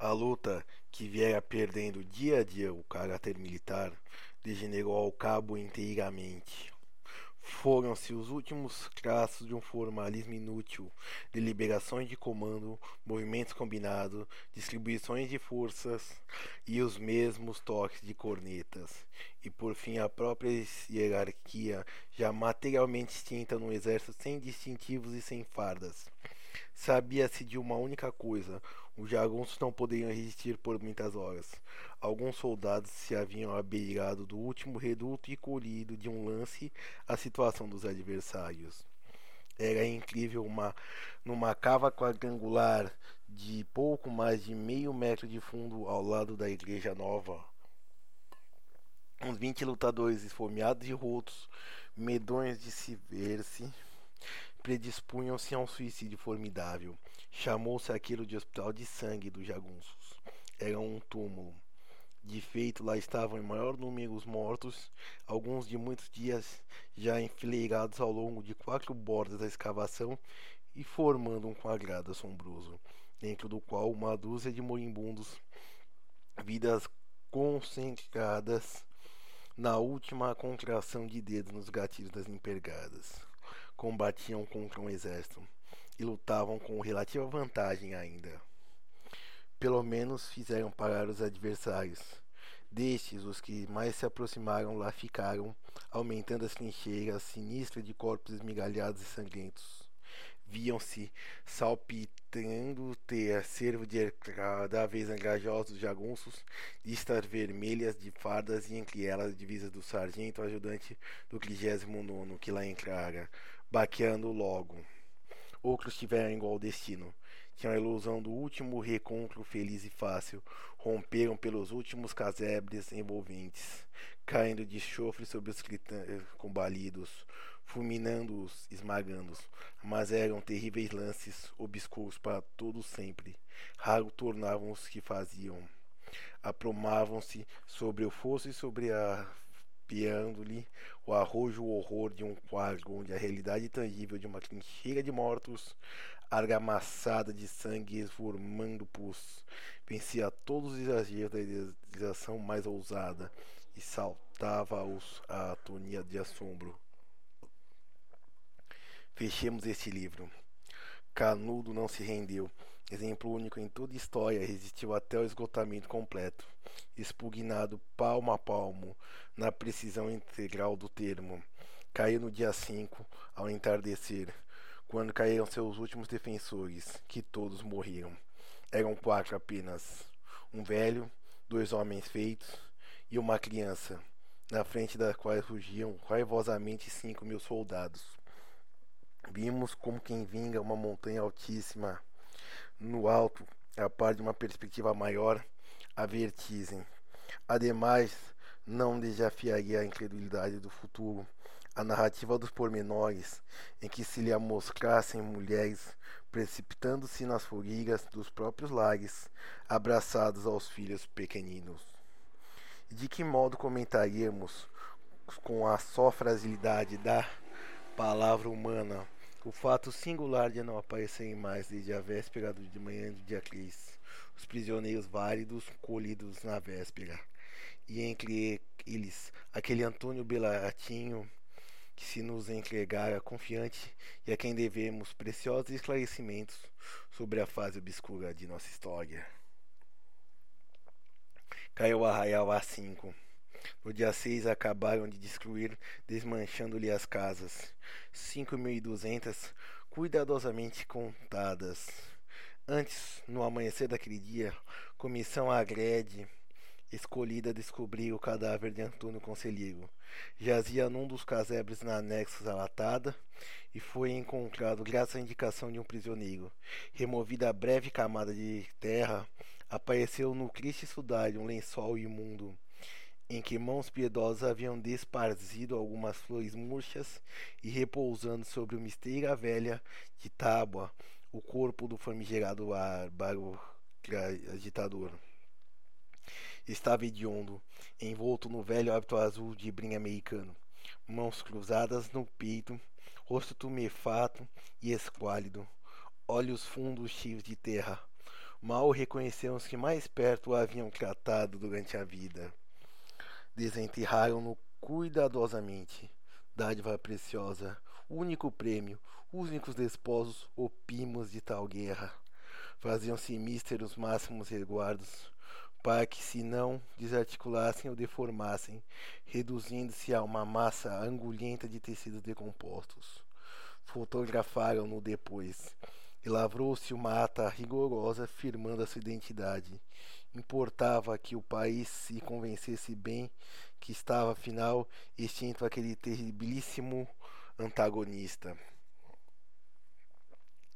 A luta, que viera perdendo dia a dia o caráter militar, degenerou ao cabo inteiramente. Foram-se os últimos traços de um formalismo inútil, deliberações de comando, movimentos combinados, distribuições de forças e os mesmos toques de cornetas, e por fim a própria hierarquia, já materialmente extinta num exército sem distintivos e sem fardas. Sabia-se de uma única coisa: os jagunços não poderiam resistir por muitas horas. Alguns soldados se haviam abeirado do último reduto e colhido de um lance a situação dos adversários. Era incrível uma numa cava quadrangular de pouco mais de meio metro de fundo ao lado da igreja nova. Uns vinte lutadores esfomeados e rotos, medonhos de se ver-se, predispunham-se a um suicídio formidável. Chamou-se aquilo de Hospital de Sangue dos Jagunços. Era um túmulo. De feito, lá estavam em maior número os mortos, alguns de muitos dias já enfileirados ao longo de quatro bordas da escavação e formando um quadrado assombroso, dentro do qual uma dúzia de moribundos, vidas concentradas na última contração de dedos nos gatilhos das empergadas combatiam contra um exército e lutavam com relativa vantagem ainda. Pelo menos fizeram parar os adversários. Destes, os que mais se aproximaram lá ficaram, aumentando as trincheiras sinistras de corpos esmigalhados e sangrentos. Viam-se salpitando ter cervo de cada vez engajosos jagunços, listas vermelhas de fardas e entre elas divisas do sargento ajudante do 39 que lá entrara, baqueando logo. Outros tiveram igual destino. Tinham a ilusão do último recontro feliz e fácil. Romperam pelos últimos casebres envolventes, caindo de chofre sobre os combalidos, fulminando-os, esmagando-os. Mas eram terríveis lances, obscuros para todos sempre. Raro tornavam os que faziam. Aprumavam-se sobre o fosso e sobre a piando-lhe o arrojo horror de um quadro onde a realidade tangível de uma trincheira de mortos, argamassada de sangue esformando pus, vencia todos os exageros da idealização mais ousada e saltava-os a atonia de assombro. Fechemos este livro. Canudo não se rendeu. Exemplo único em toda a história, resistiu até o esgotamento completo, expugnado palmo a palmo, na precisão integral do termo. Caiu no dia 5, ao entardecer, quando caíram seus últimos defensores, que todos morreram. Eram quatro apenas: um velho, dois homens feitos e uma criança, na frente das quais rugiam raivosamente cinco mil soldados. Vimos como quem vinga uma montanha altíssima no alto, a par de uma perspectiva maior, a vertigem. Ademais, não desafiaria a incredulidade do futuro, a narrativa dos pormenores, em que se lhe amoscassem mulheres precipitando-se nas forigas dos próprios lares, abraçados aos filhos pequeninos. De que modo comentaríamos, com a só fragilidade da palavra humana, o fato singular de não aparecerem mais desde a véspera de manhã do dia 3, os prisioneiros válidos colhidos na véspera, e entre eles aquele Antônio Belatinho que se nos entregara confiante e a quem devemos preciosos esclarecimentos sobre a fase obscura de nossa história. Caiu o arraial A5. No dia 6 acabaram de destruir, desmanchando-lhe as casas. Cinco mil e duzentas, cuidadosamente contadas. Antes, no amanhecer daquele dia, comissão agrede escolhida descobriu o cadáver de Antônio Conselheiro. Jazia num dos casebres na anexos à latada e foi encontrado graças à indicação de um prisioneiro. Removida a breve camada de terra, apareceu no triste sudário um lençol imundo em que mãos piedosas haviam desparzido algumas flores murchas e repousando sobre uma esteira velha de tábua o corpo do famigerado bárbaro agitador. Estava hediondo, envolto no velho hábito azul de brim americano, mãos cruzadas no peito, rosto tumefato e esquálido, olhos fundos cheios de terra, Mal reconheceram os que mais perto o haviam tratado durante a vida. Desenterraram-no cuidadosamente. Dádiva preciosa, único prêmio, únicos desposos opimos de tal guerra. Faziam-se místeros máximos resguardos, para que se não desarticulassem ou deformassem, reduzindo-se a uma massa angulhenta de tecidos decompostos. Fotografaram-no depois, e lavrou-se uma ata rigorosa firmando a sua identidade. Importava que o país se convencesse bem que estava afinal extinto aquele terribilíssimo antagonista.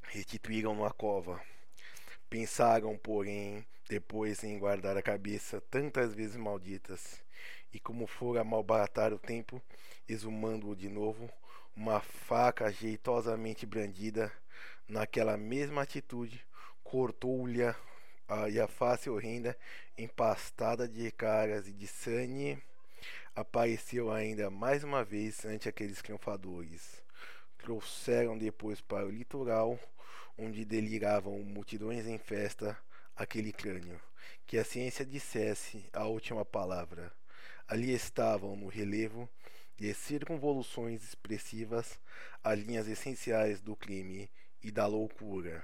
Restituíram-no cova. Pensaram, porém, depois em guardar a cabeça tantas vezes malditas, e como fora malbaratar o tempo, exumando-o de novo, uma faca jeitosamente brandida, naquela mesma atitude, cortou-lhe a, a face horrenda, empastada de caras e de sangue, apareceu ainda mais uma vez ante aqueles triunfadores. Trouxeram depois para o litoral, onde deliravam multidões em festa, aquele crânio. Que a ciência dissesse a última palavra. Ali estavam no relevo de circunvoluções expressivas as linhas essenciais do crime e da loucura.